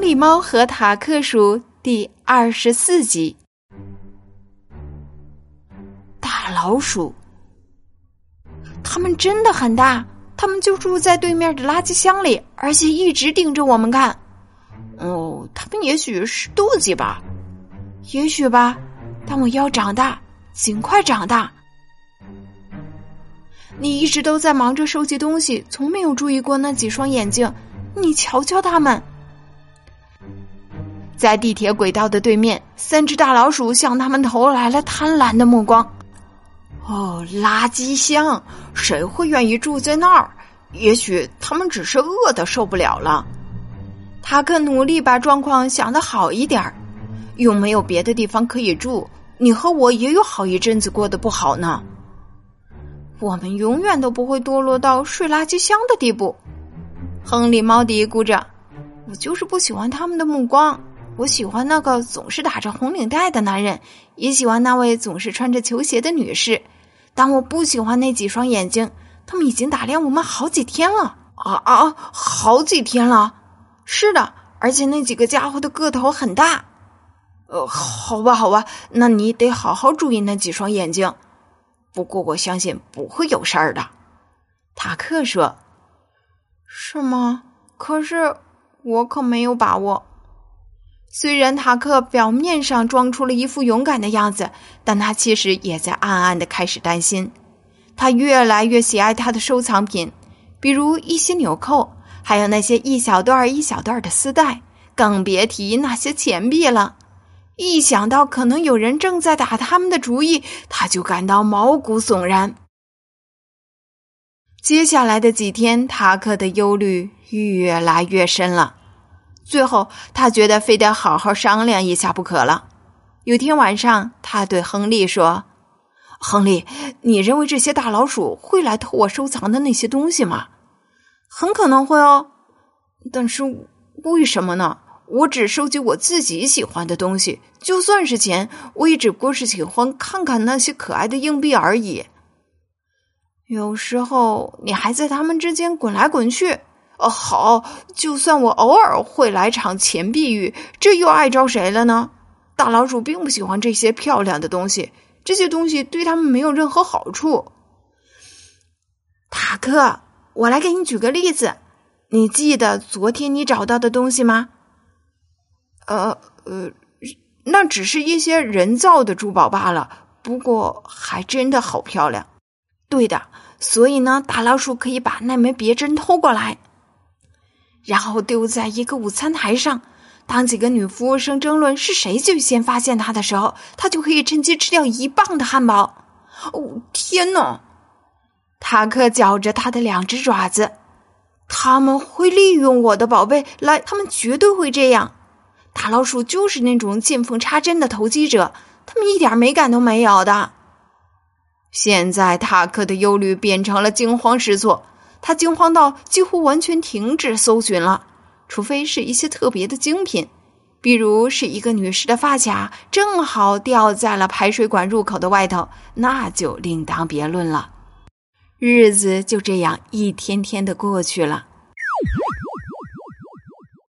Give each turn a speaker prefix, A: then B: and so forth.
A: 里猫和塔克鼠第二十四集。大老鼠，它们真的很大，它们就住在对面的垃圾箱里，而且一直盯着我们看。哦，它们也许是妒忌吧，也许吧。但我要长大，尽快长大。你一直都在忙着收集东西，从没有注意过那几双眼睛。你瞧瞧它们，在地铁轨道的对面，三只大老鼠向他们投来了贪婪的目光。哦，垃圾箱，谁会愿意住在那儿？也许他们只是饿的受不了了。塔克努力把状况想得好一点儿，又没有别的地方可以住。你和我也有好一阵子过得不好呢。我们永远都不会堕落到睡垃圾箱的地步。亨利猫嘀咕着：“我就是不喜欢他们的目光。我喜欢那个总是打着红领带的男人，也喜欢那位总是穿着球鞋的女士，但我不喜欢那几双眼睛。他们已经打量我们好几天了啊啊，好几天了！是的，而且那几个家伙的个头很大。呃，好吧，好吧，那你得好好注意那几双眼睛。”不过我相信不会有事儿的，塔克说：“是吗？可是我可没有把握。”虽然塔克表面上装出了一副勇敢的样子，但他其实也在暗暗的开始担心。他越来越喜爱他的收藏品，比如一些纽扣，还有那些一小段一小段的丝带，更别提那些钱币了。一想到可能有人正在打他们的主意，他就感到毛骨悚然。接下来的几天，塔克的忧虑越来越深了。最后，他觉得非得好好商量一下不可了。有天晚上，他对亨利说：“亨利，你认为这些大老鼠会来偷我收藏的那些东西吗？”“很可能会哦，但是为什么呢？”我只收集我自己喜欢的东西，就算是钱，我也只不过是喜欢看看那些可爱的硬币而已。有时候你还在他们之间滚来滚去。哦，好，就算我偶尔会来场钱币雨，这又碍着谁了呢？大老鼠并不喜欢这些漂亮的东西，这些东西对他们没有任何好处。塔克，我来给你举个例子，你记得昨天你找到的东西吗？呃呃，那只是一些人造的珠宝罢了，不过还真的好漂亮。对的，所以呢，大老鼠可以把那枚别针偷过来，然后丢在一个午餐台上。当几个女服务生争论是谁最先发现它的时候，它就可以趁机吃掉一磅的汉堡。哦，天哪！塔克绞着他的两只爪子，他们会利用我的宝贝来，他们绝对会这样。大老鼠就是那种见缝插针的投机者，他们一点美感都没有的。现在塔克的忧虑变成了惊慌失措，他惊慌到几乎完全停止搜寻了，除非是一些特别的精品，比如是一个女士的发卡正好掉在了排水管入口的外头，那就另当别论了。日子就这样一天天的过去了。